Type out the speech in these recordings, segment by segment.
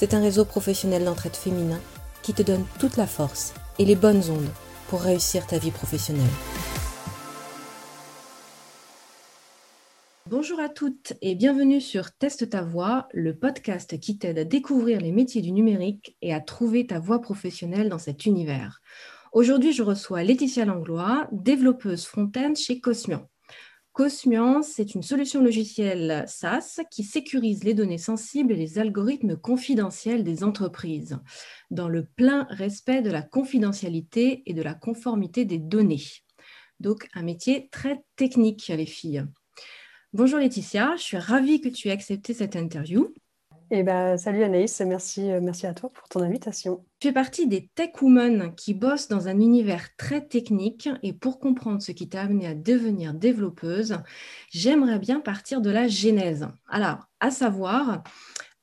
c'est un réseau professionnel d'entraide féminin qui te donne toute la force et les bonnes ondes pour réussir ta vie professionnelle. Bonjour à toutes et bienvenue sur Teste ta voix, le podcast qui t'aide à découvrir les métiers du numérique et à trouver ta voie professionnelle dans cet univers. Aujourd'hui, je reçois Laetitia Langlois, développeuse front-end chez Cosmian. Cosmian, c'est une solution logicielle SaaS qui sécurise les données sensibles et les algorithmes confidentiels des entreprises, dans le plein respect de la confidentialité et de la conformité des données. Donc, un métier très technique, les filles. Bonjour Laetitia, je suis ravie que tu aies accepté cette interview. Eh ben, salut Anaïs, merci, euh, merci à toi pour ton invitation. Tu fais partie des tech women qui bossent dans un univers très technique et pour comprendre ce qui t'a amené à devenir développeuse, j'aimerais bien partir de la genèse. Alors, à savoir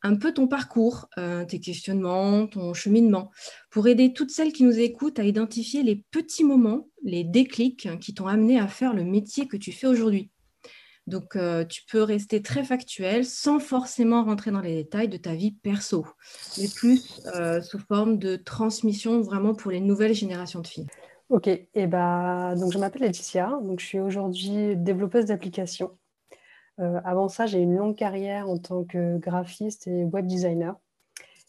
un peu ton parcours, euh, tes questionnements, ton cheminement, pour aider toutes celles qui nous écoutent à identifier les petits moments, les déclics qui t'ont amené à faire le métier que tu fais aujourd'hui. Donc, euh, tu peux rester très factuel sans forcément rentrer dans les détails de ta vie perso, mais plus euh, sous forme de transmission vraiment pour les nouvelles générations de filles. Ok, et bah, donc je m'appelle Laetitia, je suis aujourd'hui développeuse d'applications. Euh, avant ça, j'ai une longue carrière en tant que graphiste et web designer.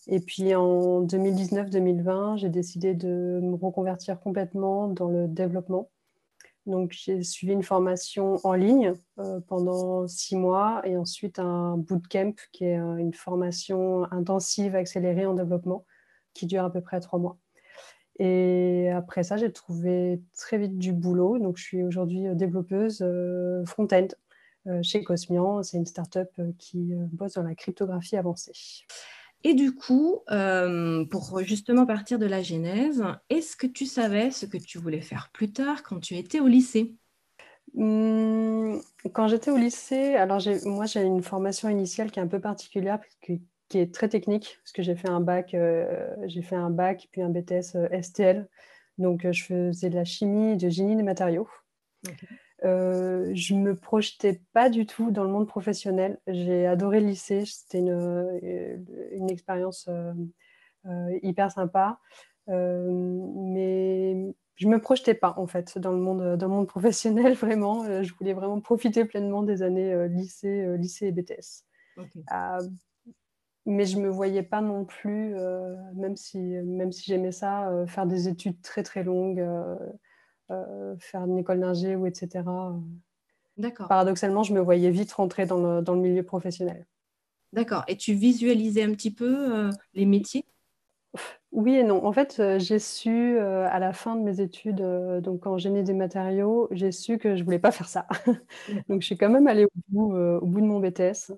Et puis en 2019-2020, j'ai décidé de me reconvertir complètement dans le développement donc, j'ai suivi une formation en ligne euh, pendant six mois et ensuite un bootcamp qui est euh, une formation intensive accélérée en développement qui dure à peu près trois mois. Et après ça, j'ai trouvé très vite du boulot. Donc, je suis aujourd'hui développeuse euh, front-end chez Cosmian. C'est une startup qui bosse dans la cryptographie avancée. Et du coup, euh, pour justement partir de la genèse, est-ce que tu savais ce que tu voulais faire plus tard quand tu étais au lycée? Mmh, Quand j'étais au lycée, alors moi j'ai une formation initiale qui est un peu particulière, qui est très technique, parce que j'ai fait un bac, euh, j'ai fait un bac puis un BTS euh, STL, donc je faisais de la chimie, de génie des matériaux. Euh, je me projetais pas du tout dans le monde professionnel. J'ai adoré le lycée, c'était une, euh, une, expérience euh, hyper sympa, mais je me projetais pas en fait dans le monde, dans le monde professionnel vraiment. je voulais vraiment profiter pleinement des années lycée, lycée et BTS. mais je me voyais pas non plus, même si, même si j'aimais ça, faire des études très très longues. Euh, faire une école d'ingé ou etc. D'accord. Paradoxalement, je me voyais vite rentrer dans le, dans le milieu professionnel. D'accord. Et tu visualisais un petit peu euh, les métiers? Oui et non. En fait, euh, j'ai su à la fin de mes études, donc en génie des matériaux, j'ai su que je ne voulais pas faire ça. donc, je suis quand même allée au bout, au bout de mon BTS.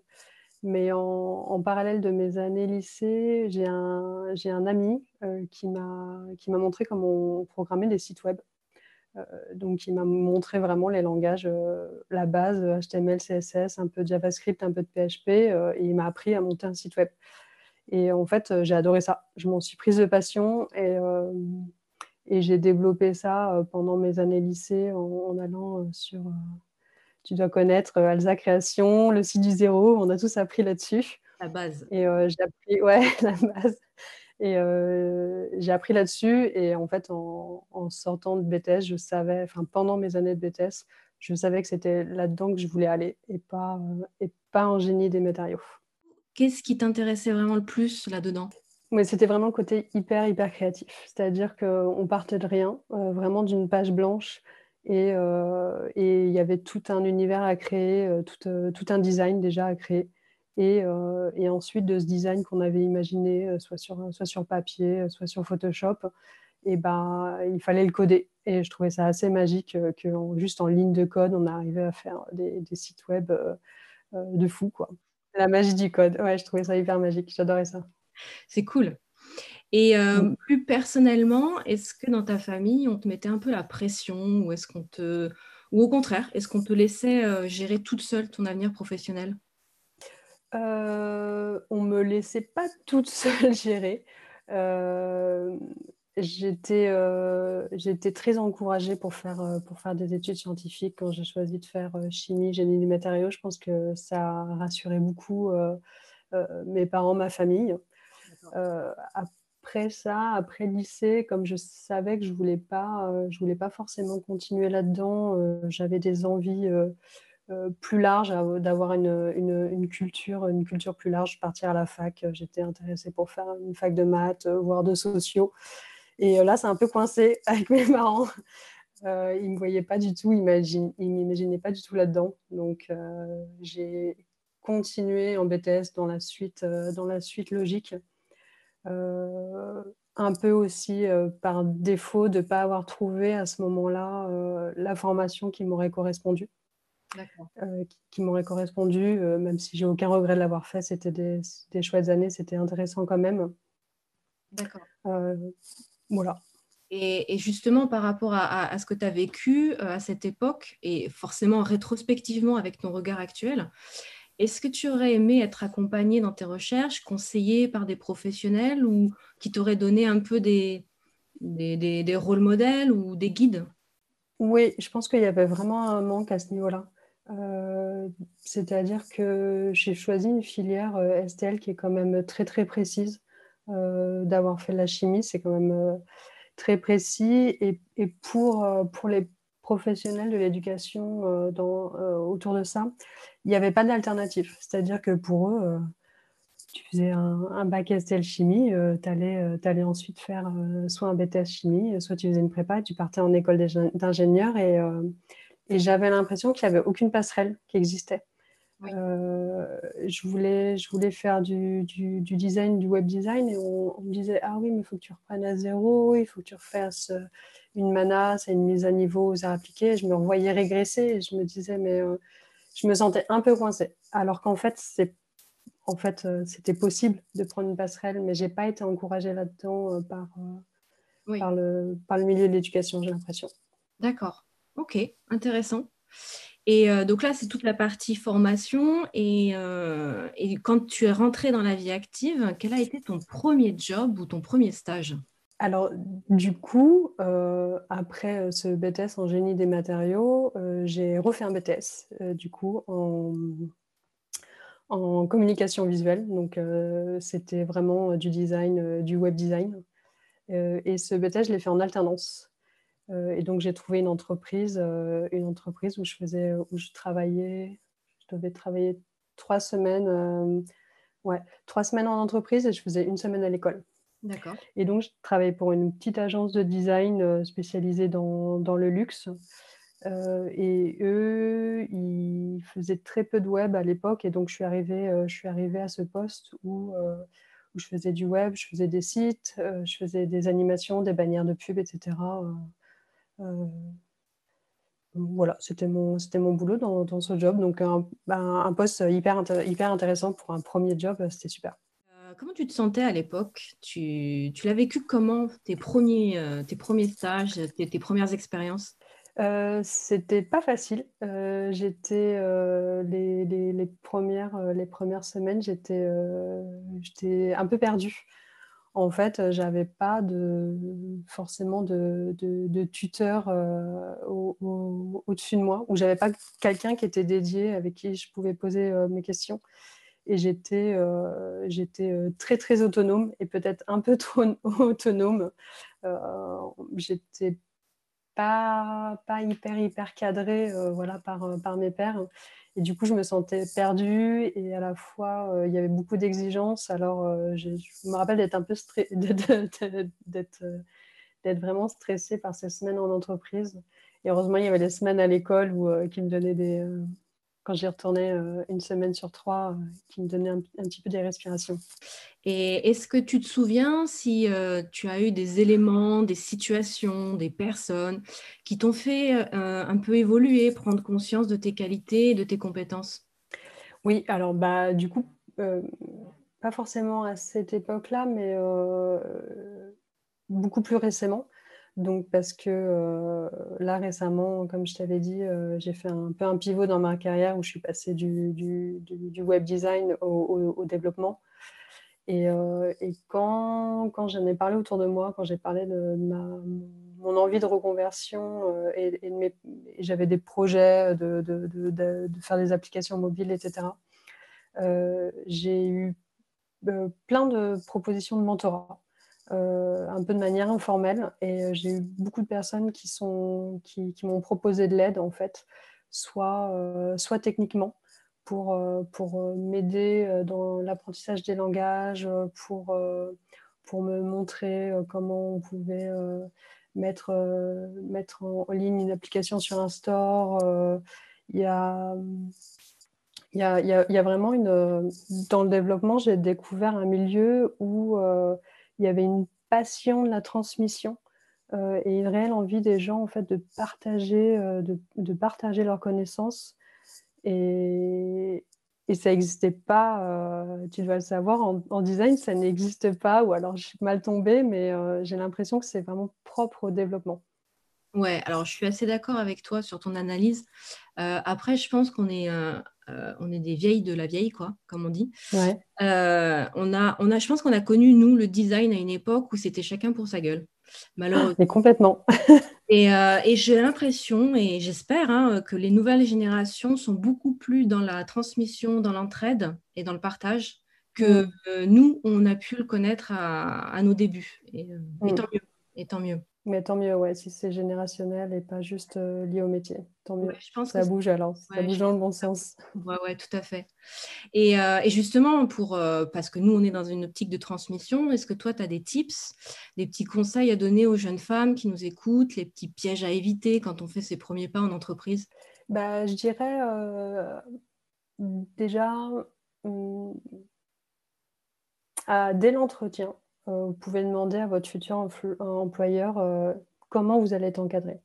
Mais en, en, parallèle de mes années lycée, j'ai un, un, ami qui m'a montré comment on programmait des sites web. Euh, donc, il m'a montré vraiment les langages, euh, la base, HTML, CSS, un peu de JavaScript, un peu de PHP, euh, et il m'a appris à monter un site web. Et en fait, j'ai adoré ça. Je m'en suis prise de passion et, et j'ai développé ça pendant mes années lycée en, allant sur, tu dois connaître Alza Création, le site du zéro, on a tous appris là-dessus. La base. Et j'ai appris, ouais, la base. Et euh, j'ai appris là-dessus. Et en fait, en, sortant de BTS, je savais, enfin, pendant mes années de BTS, je savais que c'était là-dedans que je voulais aller et pas, euh, et pas en génie des matériaux. Qu'est-ce qui t'intéressait vraiment le plus là-dedans? Mais c'était vraiment le côté hyper, hyper créatif. C'est-à-dire qu'on partait de rien, euh, vraiment d'une page blanche. Et il y avait tout un univers à créer, euh, tout, un design déjà à créer. Et, ensuite, de ce design qu'on avait imaginé, soit sur, soit sur papier, soit sur Photoshop, et ben, il fallait le coder. Et je trouvais ça assez magique que juste en ligne de code, on arrivait à faire des, des sites web de fou. Quoi. La magie du code. Ouais, je trouvais ça hyper magique. J'adorais ça. C'est cool. Et euh, mm. plus personnellement, est-ce que dans ta famille, on te mettait un peu la pression ou est-ce qu'on te ou au contraire, est-ce qu'on te laissait euh, gérer toute seule ton avenir professionnel? Euh, On me laissait pas toute seule gérer. Euh, j'étais, j'étais très encouragée pour faire, pour faire des études scientifiques quand j'ai choisi de faire chimie, génie des matériaux. Je pense que ça a rassuré beaucoup mes parents, ma famille. Euh, après ça, après lycée, comme je savais que je voulais pas, euh, je voulais pas forcément continuer là-dedans, euh, j'avais des envies plus larges, d'avoir une, une, culture, une culture plus large, partir à la fac. J'étais intéressée pour faire une fac de maths, voire de sociaux. Et là, c'est un peu coincé avec mes parents. Euh, ils ne me voyaient pas du tout, ils ne m'imaginaient pas du tout là-dedans. Donc, j'ai continué en BTS dans la suite, dans la suite logique. Euh, un peu aussi euh, par défaut de ne pas avoir trouvé à ce moment-là euh, la formation qui m'aurait correspondu. Qui, m'aurait correspondu, même si j'ai aucun regret de l'avoir fait, c'était des, des, chouettes années, c'était intéressant quand même. D'accord. voilà. Et, justement, par rapport à, à ce que tu as vécu à cette époque, et forcément rétrospectivement avec ton regard actuel, est-ce que tu aurais aimé être accompagné dans tes recherches, conseillé par des professionnels ou qui t'auraient donné un peu des, des, rôles modèles ou des guides? Oui, je pense qu'il y avait vraiment un manque à ce niveau-là. Euh, c'est-à-dire que j'ai choisi une filière euh, STL qui est quand même très très précise. Euh, d'avoir fait de la chimie, c'est quand même très précis. Et, et pour, pour les professionnels de l'éducation autour de ça, il n'y avait pas d'alternative. C'est-à-dire que pour eux, tu faisais un, bac STL chimie, tu allais, ensuite faire soit un BTS chimie, soit tu faisais une prépa tu partais en école d'ingénieur. Et, et j'avais l'impression qu'il n'y avait aucune passerelle qui existait. je, voulais, je voulais faire du, du, design, du web design, et on, on me disait Ah oui, mais il faut que tu reprennes à zéro, il faut que tu refasses une menace et une mise à niveau aux arts appliqués. Je me revoyais régresser et je me disais, mais euh, je me sentais un peu coincée. Alors qu'en fait, c'est en fait, euh, c'était possible de prendre une passerelle, mais j'ai pas été encouragée là-dedans euh, par, par, le, par le milieu de l'éducation, j'ai l'impression. D'accord. Ok, intéressant. Et donc là, c'est toute la partie formation. Et, et, quand tu es rentrée dans la vie active, quel a été ton premier job ou ton premier stage? Alors, du coup, euh, après euh, ce BTS en génie des matériaux, euh, j'ai refait un BTS, du coup, en, en, communication visuelle. Donc, c'était vraiment du design, du web design. et ce BTS, je l'ai fait en alternance. Et donc, j'ai trouvé une entreprise, une entreprise où je faisais, où je travaillais, je devais travailler trois semaines, ouais, trois semaines en entreprise et je faisais une semaine à l'école. D'accord. Et donc, je travaillais pour une petite agence de design euh, spécialisée dans, dans le luxe. Euh, et eux, ils faisaient très peu de web à l'époque. Et donc, je suis arrivée, euh, je suis arrivée à ce poste où, où, je faisais du web, je faisais des sites, je faisais des animations, des bannières de pub, etc. voilà, c'était mon, c'était mon boulot dans, dans, ce job. Donc, un, ben, un poste hyper, hyper intéressant pour un premier job, c'était super. Euh, comment tu te sentais à l'époque? Tu, tu l'as vécu comment tes premiers, euh, tes premiers stages, tes, premières expériences? Euh, C'était pas facile. Euh, j'étais les, les, les, premières, les premières semaines, j'étais j'étais un peu perdue. En fait, j'avais pas forcément de, tuteur au-dessus de moi, ou j'avais pas quelqu'un qui était dédié avec qui je pouvais poser mes questions et j'étais euh, euh, très très autonome et peut-être un peu trop autonome. Euh, j'étais pas, pas hyper, hyper cadré voilà, par, par mes pairs. Et du coup, je me sentais perdue et à la fois, il y avait beaucoup d'exigences. Alors, je me rappelle d'être un peu d'être vraiment stressée par ces semaines en entreprise. Et heureusement, il y avait des semaines à l'école où, qui me donnaient des, quand j'y retournais euh, une semaine sur trois, euh, qui me donnait un, petit peu des respirations. Et est-ce que tu te souviens si euh, tu as eu des éléments, des situations, des personnes qui t'ont fait un peu évoluer, prendre conscience de tes qualités et de tes compétences? Oui, alors bah, du coup, pas forcément à cette époque-là, mais beaucoup plus récemment. Donc, parce que euh, là, récemment, comme je t'avais dit, euh, j'ai fait un peu un pivot dans ma carrière où je suis passée du, web design au, développement. Et, euh, quand, j'en ai parlé autour de moi, quand j'ai parlé de, mon envie de reconversion et, j'avais des projets de, de, faire des applications mobiles, etc., j'ai eu plein de propositions de mentorat. Euh, un peu de manière informelle. Et euh, j'ai eu beaucoup de personnes qui, sont, qui, m'ont proposé de l'aide, en fait, soit, euh, soit techniquement, pour, pour m'aider dans l'apprentissage des langages, pour, pour me montrer comment on pouvait mettre, mettre en, ligne une application sur un store. Il y a. Il y, a, y a, vraiment une. Dans le développement, j'ai découvert un milieu où il y avait une passion de la transmission euh, et une réelle envie des gens en fait de partager, euh, de, partager leurs connaissances. Et, et ça n'existait pas, euh, tu dois le savoir, en, design, ça n'existe pas, ou alors je suis mal tombée, mais j'ai l'impression que c'est vraiment propre au développement. Ouais, alors je suis assez d'accord avec toi sur ton analyse. après, je pense qu'on est euh, on est des vieilles de la vieille, quoi, comme on dit. Euh, on a, on a, je pense qu'on a connu, nous, le design à une époque où c'était chacun pour sa gueule. Malheureusement. Mais complètement. Euh, et, j'ai l'impression, et j'espère, hein, que les nouvelles générations sont beaucoup plus dans la transmission, dans l'entraide et dans le partage que mm. nous, on a pu le connaître à, nos débuts. Et, mm. tant mieux. Et tant mieux. Mais tant mieux, ouais, si c'est générationnel et pas juste euh, lié au métier. Tant mieux. je pense ça bouge alors, ça bouge dans le bon sens. Ouais, ouais, tout à fait. Et, euh, justement, pour, euh, parce que nous, on est dans une optique de transmission, est-ce que toi, tu as des tips, des petits conseils à donner aux jeunes femmes qui nous écoutent, les petits pièges à éviter quand on fait ses premiers pas en entreprise? Bah, Je dirais déjà, hum, dès l'entretien, vous pouvez demander à votre futur employeur euh, comment vous allez être encadré.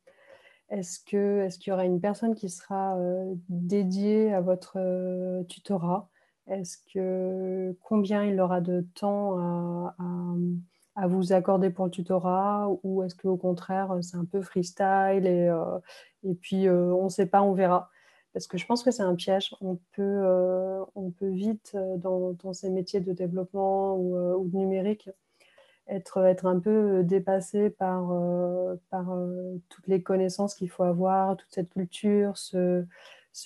Est-ce qu'il y aura une personne qui sera euh, dédiée à votre tutorat? Est-ce que combien il aura de temps à, vous accorder pour le tutorat? Ou est-ce qu'au contraire, c'est un peu freestyle et, puis on ne sait pas, on verra parce que je pense que c'est un piège. On peut vite, dans, ces métiers de développement ou de numérique, être, un peu dépassé par, euh, euh, toutes les connaissances qu'il faut avoir, toute cette culture, ce,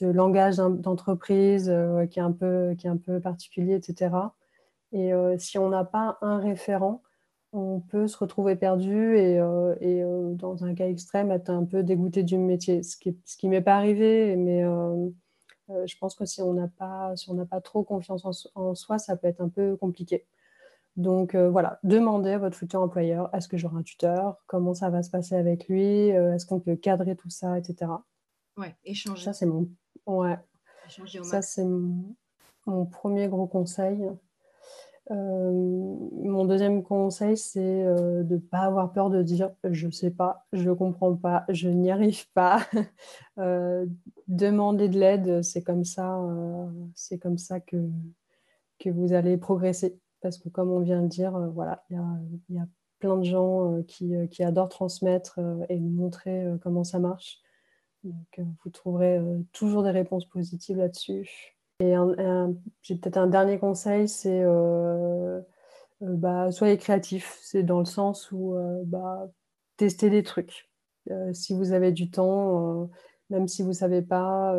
langage d'entreprise euh, qui, est un peu, particulier, etc. Et si on n'a pas un référent, on peut se retrouver perdu et, dans un cas extrême, être un peu dégoûté du métier, ce qui ce qui m'est pas arrivé, mais je pense que si on n'a pas trop confiance en, soi, ça peut être un peu compliqué. Donc euh, voilà, demandez à votre futur employeur, est-ce que j'aurai un tuteur? Comment ça va se passer avec lui? Euh, Est-ce qu'on peut cadrer tout ça, etc. Ouais, échanger. Ça, c'est mon... Ouais. ça, c'est mon... premier gros conseil. Euh, mon deuxième conseil, c'est de ne pas avoir peur de dire je ne sais pas, je ne comprends pas, je n'y arrive pas. demander de l'aide, c'est comme ça, c'est comme ça que, que vous allez progresser parce que comme on vient de dire, euh, voilà, il y a, plein de gens euh, euh, qui, adorent transmettre et montrer comment ça marche. Vous trouverez toujours des réponses positives là-dessus. Et j'ai peut-être un dernier conseil, c'est bah, soyez créatif. C'est dans le sens où bah, testez des trucs. si vous avez du temps, même si vous ne savez pas,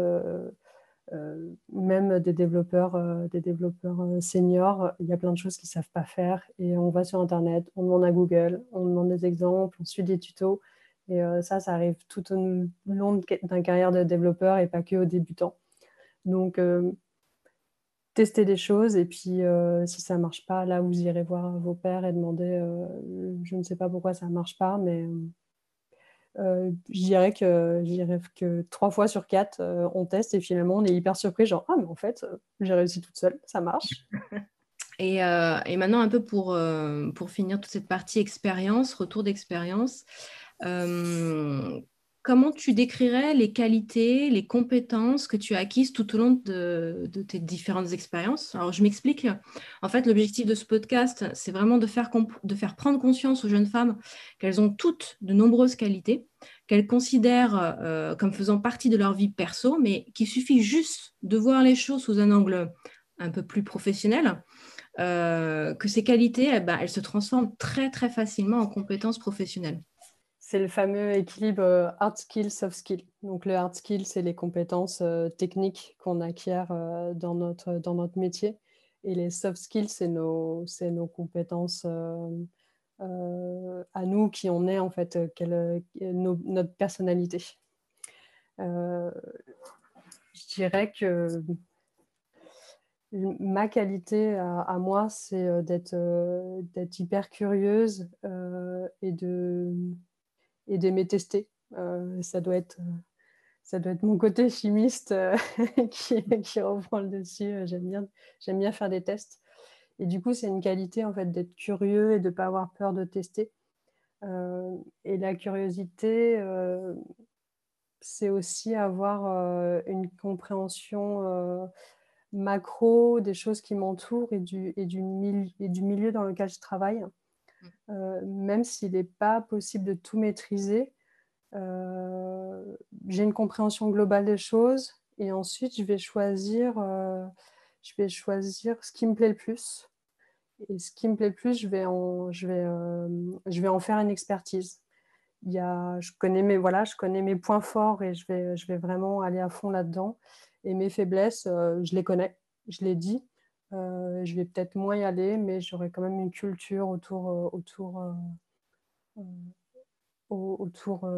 même des développeurs, euh, des développeurs euh, seniors, il y a plein de choses qu'ils ne savent pas faire. Et on va sur Internet, on demande à Google, on demande des exemples, on suit des tutos. Et ça, ça arrive tout au long d'un carrière de développeur et pas que aux débutants. Donc, tester des choses et puis si ça ne marche pas, là, vous irez voir vos pères et demander, je ne sais pas pourquoi ça ne marche pas, mais euh, je dirais que, trois fois sur quatre, euh, on teste et finalement on est hyper surpris, genre ah mais en fait euh, j'ai réussi toute seule, ça marche. et, et, maintenant un peu pour, pour finir toute cette partie expérience, retour d'expérience, comment tu décrirais les qualités, les compétences que tu as acquises tout au long de, tes différentes expériences? Alors, je m'explique. En fait, l'objectif de ce podcast, c'est vraiment de faire, de faire prendre conscience aux jeunes femmes qu'elles ont toutes de nombreuses qualités, qu'elles considèrent euh, comme faisant partie de leur vie perso, mais qu'il suffit juste de voir les choses sous un angle un peu plus professionnel. Euh, que ces qualités, eh ben, elles se transforment très très facilement en compétences professionnelles. C'est le fameux équilibre euh, hard skill, soft skill. Donc le hard skill, c'est les compétences euh, techniques qu'on acquiert euh, dans, notre, dans notre métier. Et les soft skills, c'est nos, nos compétences à nous qui on est, en fait, notre personnalité. je dirais que ma qualité à, moi, c'est d'être hyper curieuse et de et d'aimer tester. Euh, ça, doit être, euh, ça doit être mon côté chimiste euh, qui, qui, reprend le dessus. J'aime bien, j'aime bien faire des tests. Et du coup, c'est une qualité en fait d'être curieux et de ne pas avoir peur de tester. et la curiosité, c'est aussi avoir une compréhension macro des choses qui m'entourent et du, et, du et du milieu dans lequel je travaille. Euh, même s'il n'est pas possible de tout maîtriser, euh, j'ai une compréhension globale des choses et ensuite je vais choisir, euh, je vais choisir ce qui me plaît le plus. Et ce qui me plaît le plus, je vais en, je vais, je vais en faire une expertise. Il y a, je, connais mes, voilà, je connais mes points forts et je vais, je vais vraiment aller à fond là-dedans. Et mes faiblesses, je les connais, je les dis. Euh, je vais peut-être moins y aller, mais j'aurai quand même une culture autour, euh, autour, euh, autour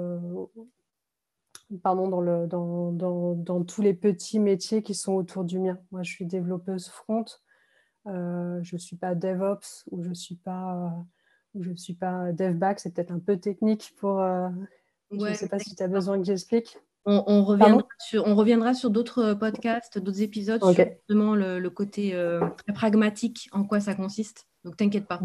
pardon, dans, le, dans, dans, dans, tous les petits métiers qui sont autour du mien. Moi, je suis développeuse front. je ne suis pas DevOps ou je ne suis pas, ou je suis pas DevBack. C'est peut-être un peu technique pour... je ne sais pas si tu as besoin que j'explique. On, reviendra sur, on, reviendra sur, d'autres euh, podcasts, d'autres épisodes sur justement le, côté euh, très pragmatique, en quoi ça consiste. Donc, t'inquiète pas.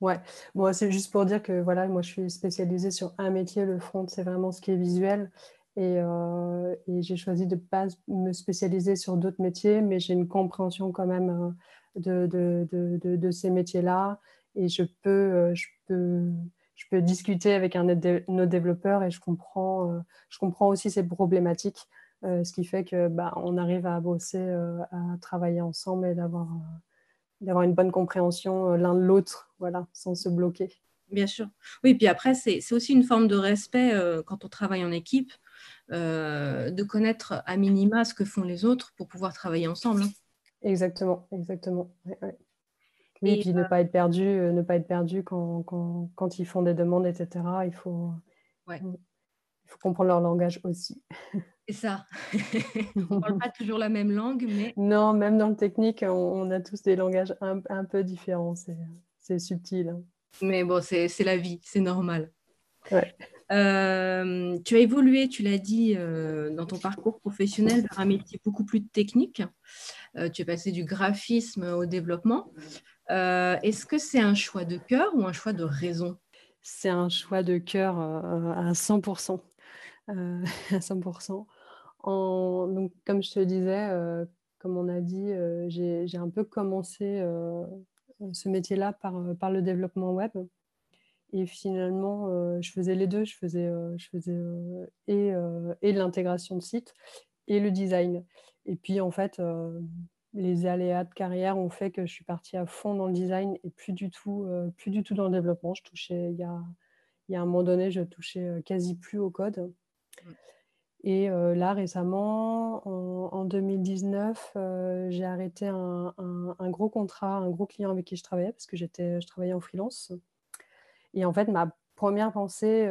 Ouais, bon, c'est juste pour dire que voilà, moi je suis spécialisée sur un métier, le front, c'est vraiment ce qui est visuel. Et, euh, j'ai choisi de ne pas me spécialiser sur d'autres métiers, mais j'ai une compréhension quand même de, de, de, de ces métiers-là. Et je peux, je peux je peux discuter avec un de nos développeurs et je comprends, euh, je comprends aussi ces problématiques, euh, ce qui fait que bah, on arrive à bosser, euh, à travailler ensemble et d'avoir d'avoir une bonne compréhension l'un de l'autre, voilà, sans se bloquer. Bien sûr. Oui, puis après, c'est aussi une forme de respect quand on travaille en équipe, de connaître à minima ce que font les autres pour pouvoir travailler ensemble. Hein. Exactement, exactement. Oui, et puis ne pas être perdu, euh, ne pas être perdu quand, quand, quand, ils font des demandes, etc. Il faut, ouais. il faut comprendre leur langage aussi. C'est ça. on ne parle pas toujours la même langue, mais... Non, même dans le technique, on, a tous des langages un, un peu différents. C'est subtil. Hein. Mais bon, c'est la vie, c'est normal. Ouais. Euh, tu as évolué, tu l'as dit, euh, dans ton parcours professionnel vers un métier beaucoup plus technique. tu es passé du graphisme au développement. Euh, est-ce que c'est un choix de cœur ou un choix de raison? C'est un choix de cœur euh, à 100%. Euh, à 100%. donc, comme je te disais, comme on a dit, j'ai un peu commencé ce métier-là par, par le développement web. Et finalement, je faisais les deux. Je faisais, je faisais et, et l'intégration de site et le design. Et puis, en fait, les aléas de carrière ont fait que je suis partie à fond dans le design et plus du tout, euh, plus du tout dans le développement. Je touchais, il y a, il y a un moment donné, je touchais euh, quasi plus au code. Et euh, là, récemment, en, 2019, j'ai arrêté un, un, gros contrat, un gros client avec qui je travaillais, parce que j'étais, je travaillais en freelance. Et en fait, ma première pensée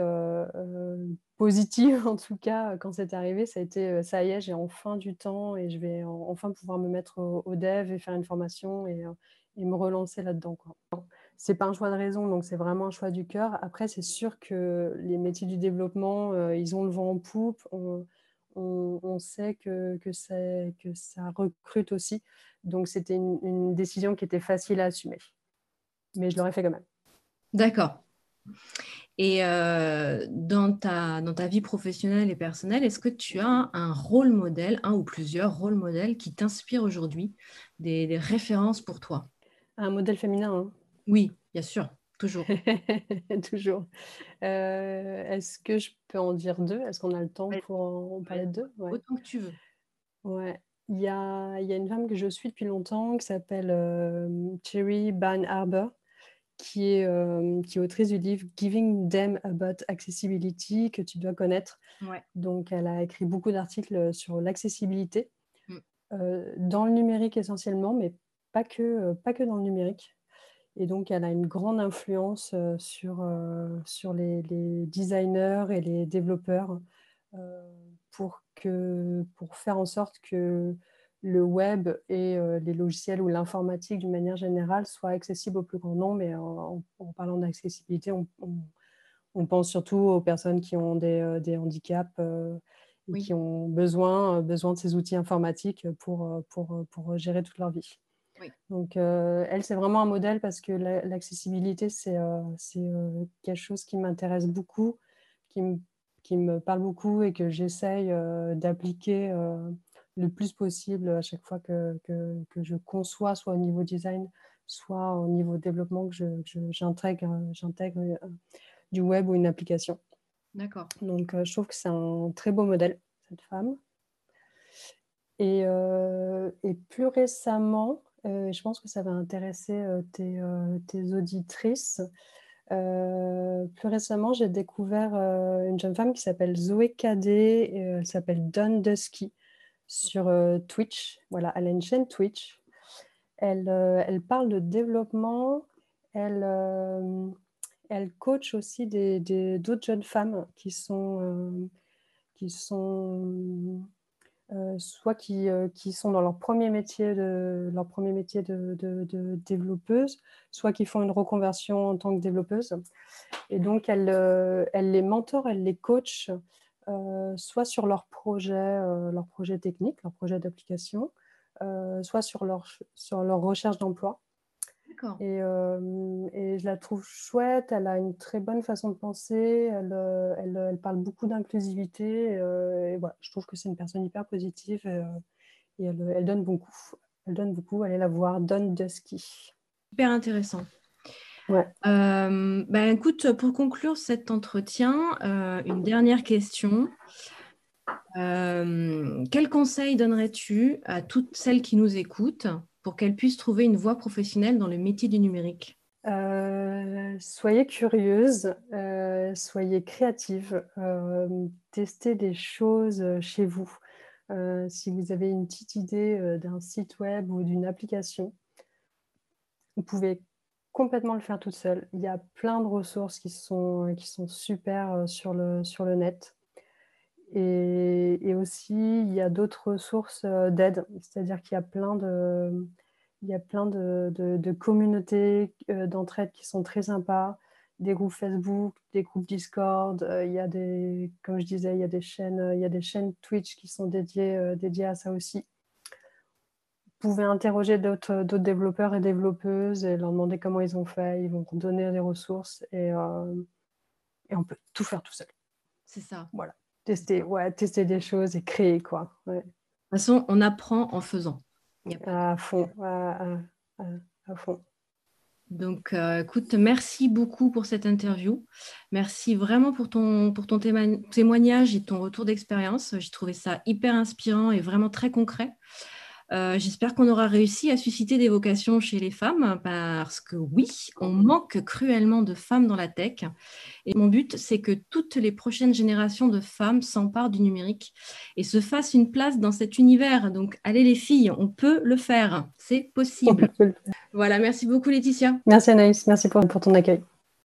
positive, en tout cas, quand c'est arrivé, ça a été ça y est, j'ai enfin du temps et je vais enfin pouvoir me mettre au, dev et faire une formation et, me relancer là-dedans. C'est pas un choix de raison, donc c'est vraiment un choix du cœur. Après, c'est sûr que les métiers du développement, ils ont le vent en poupe. On, on, sait que, que, que, ça recrute aussi. Donc, c'était une, décision qui était facile à assumer. Mais je l'aurais fait quand même. D'accord. Et euh, dans, ta, dans ta vie professionnelle et personnelle, est-ce que tu as un rôle modèle, un ou plusieurs rôles modèles qui t'inspirent aujourd'hui, des, références pour toi? Un modèle féminin hein. Oui, bien sûr. Toujours. Toujours. Euh, est-ce que je peux en dire deux? Est-ce qu'on a le temps pour en parler de deux? Autant que tu veux. Ouais. Il y a, il y a une femme que je suis depuis longtemps qui s'appelle euh, Cherry Ban Arbor, qui est, euh, qui est autrice du livre Giving Them About Accessibility, que tu dois connaître. Ouais. Donc, elle a écrit beaucoup d'articles sur l'accessibilité, mm. dans le numérique essentiellement, mais pas que, pas que dans le numérique. Et donc, elle a une grande influence euh, sur, euh, sur les, designers et les développeurs euh, pour, que, pour faire en sorte que le web et les logiciels ou l'informatique d'une manière générale soient accessibles au plus grand nombre. Et en, parlant d'accessibilité, on, on, pense surtout aux personnes qui ont des, des handicaps et qui ont besoin, besoin de ces outils informatiques pour, pour, pour gérer toute leur vie. Donc, euh, elle, c'est vraiment un modèle parce que l'accessibilité, c'est euh, euh, quelque chose qui m'intéresse beaucoup, qui, qui, me parle beaucoup et que j'essaye d'appliquer le plus possible à chaque fois que, que, que, je conçois, soit au niveau design, soit au niveau développement, que j'intègre du web ou une application. D'accord. Donc, je trouve que c'est un très beau modèle, cette femme. Et, et plus récemment, euh, je pense que ça va intéresser euh, euh, tes, auditrices. plus récemment, j'ai découvert une jeune femme qui s'appelle Zoé Cadet, elle s'appelle Don Dusky sur Twitch. Voilà, elle a une chaîne Twitch. Elle, elle parle de développement, elle, elle coach aussi d'autres des, jeunes femmes qui sont, qui sont euh, soit qui, euh, qui, sont dans leur premier métier de, leur premier métier de, développeuse, soit qui font une reconversion en tant que développeuse. Et donc, elle, euh, elle les mentor, elle les coach, soit sur leur projet, leur projet technique, leur projet d'application, soit sur leur, sur leur recherche d'emploi. Et, euh, et, je la trouve chouette, elle a une très bonne façon de penser, elle, euh, elle, elle parle beaucoup d'inclusivité. Euh, et voilà, je trouve que c'est une personne hyper positive et, elle, elle, donne beaucoup. Elle donne beaucoup, allez la voir, Don Dusky. Hyper intéressant. Ouais. ben écoute, pour conclure cet entretien, une dernière question. quel conseil donnerais-tu à toutes celles qui nous écoutent pour qu'elles puissent trouver une voie professionnelle dans le métier du numérique? Euh, Soyez curieuse, euh, soyez créative, euh, testez des choses chez vous. si vous avez une petite idée d'un site web ou d'une application, vous pouvez complètement le faire toute seule. Il y a plein de ressources qui sont, qui sont super sur le, sur le net. Et, aussi, il y a d'autres sources euh, d'aide, c'est-à-dire qu'il y a plein de, il y a plein de, de, communautés euh, d'entraide qui sont très sympas, des groupes Facebook, des groupes Discord, euh, il y a des, comme je disais, il y a des chaînes, il y a des chaînes Twitch qui sont dédiées, dédiées à ça aussi. Vous pouvez interroger d'autres développeurs et développeuses et leur demander comment ils ont fait, ils vont vous donner des ressources et, et on peut tout faire tout seul. C'est ça. Voilà tester, ouais, tester des choses et créer, quoi. De toute façon, on apprend en faisant. À fond, à, fond. Donc, euh, écoute, merci beaucoup pour cette interview. Merci vraiment pour ton, pour ton témoignage et ton retour d'expérience. J'ai trouvé ça hyper inspirant et vraiment très concret. Euh, j'espère qu'on aura réussi à susciter des vocations chez les femmes parce que oui, on manque cruellement de femmes dans la tech. Et mon but, c'est que toutes les prochaines générations de femmes s'emparent du numérique et se fassent une place dans cet univers. Donc, allez les filles, on peut le faire. C'est possible. voilà, merci beaucoup Laetitia. Merci Anaïs, merci pour ton accueil.